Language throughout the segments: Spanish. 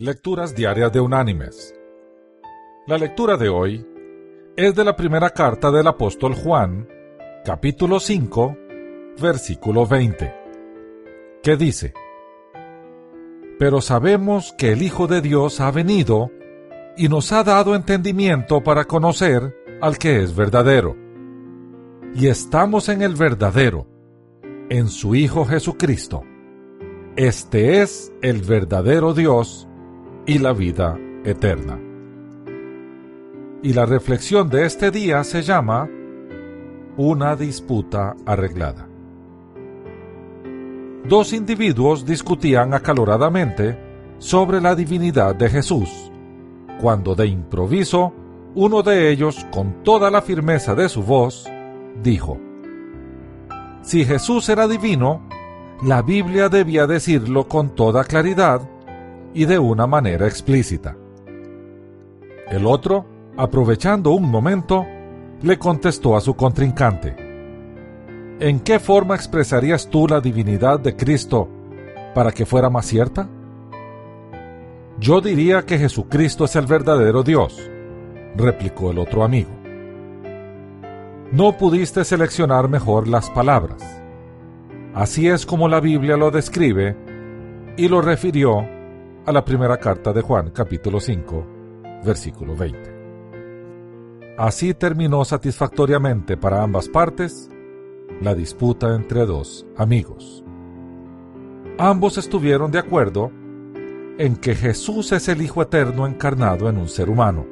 Lecturas Diarias de Unánimes. La lectura de hoy es de la primera carta del apóstol Juan, capítulo 5, versículo 20, que dice, Pero sabemos que el Hijo de Dios ha venido y nos ha dado entendimiento para conocer al que es verdadero. Y estamos en el verdadero, en su Hijo Jesucristo. Este es el verdadero Dios y la vida eterna. Y la reflexión de este día se llama Una disputa arreglada. Dos individuos discutían acaloradamente sobre la divinidad de Jesús, cuando de improviso uno de ellos, con toda la firmeza de su voz, dijo, Si Jesús era divino, la Biblia debía decirlo con toda claridad y de una manera explícita. El otro, aprovechando un momento, le contestó a su contrincante, ¿En qué forma expresarías tú la divinidad de Cristo para que fuera más cierta? Yo diría que Jesucristo es el verdadero Dios, replicó el otro amigo. No pudiste seleccionar mejor las palabras. Así es como la Biblia lo describe y lo refirió a la primera carta de Juan capítulo 5, versículo 20. Así terminó satisfactoriamente para ambas partes la disputa entre dos amigos. Ambos estuvieron de acuerdo en que Jesús es el Hijo Eterno encarnado en un ser humano.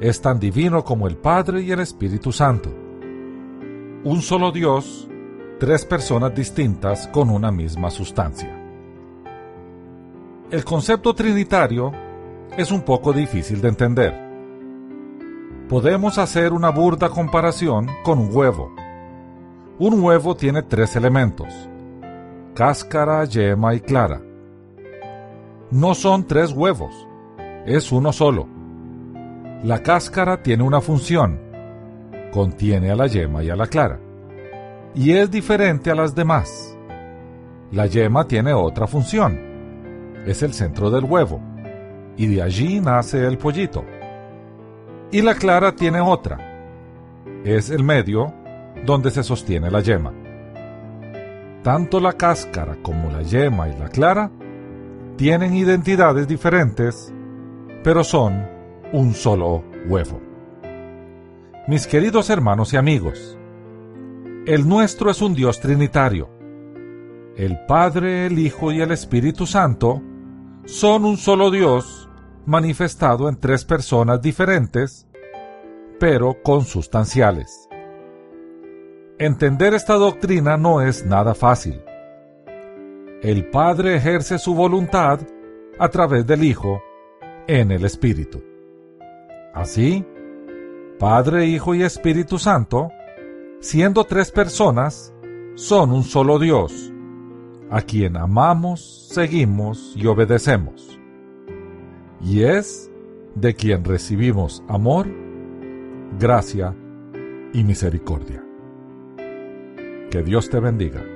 Es tan divino como el Padre y el Espíritu Santo. Un solo Dios, tres personas distintas con una misma sustancia. El concepto trinitario es un poco difícil de entender. Podemos hacer una burda comparación con un huevo. Un huevo tiene tres elementos, cáscara, yema y clara. No son tres huevos, es uno solo. La cáscara tiene una función, contiene a la yema y a la clara, y es diferente a las demás. La yema tiene otra función, es el centro del huevo, y de allí nace el pollito. Y la clara tiene otra, es el medio donde se sostiene la yema. Tanto la cáscara como la yema y la clara tienen identidades diferentes, pero son un solo huevo. Mis queridos hermanos y amigos, el nuestro es un Dios trinitario. El Padre, el Hijo y el Espíritu Santo son un solo Dios manifestado en tres personas diferentes, pero consustanciales. Entender esta doctrina no es nada fácil. El Padre ejerce su voluntad a través del Hijo en el Espíritu. Así, Padre, Hijo y Espíritu Santo, siendo tres personas, son un solo Dios a quien amamos, seguimos y obedecemos. Y es de quien recibimos amor, gracia y misericordia. Que Dios te bendiga.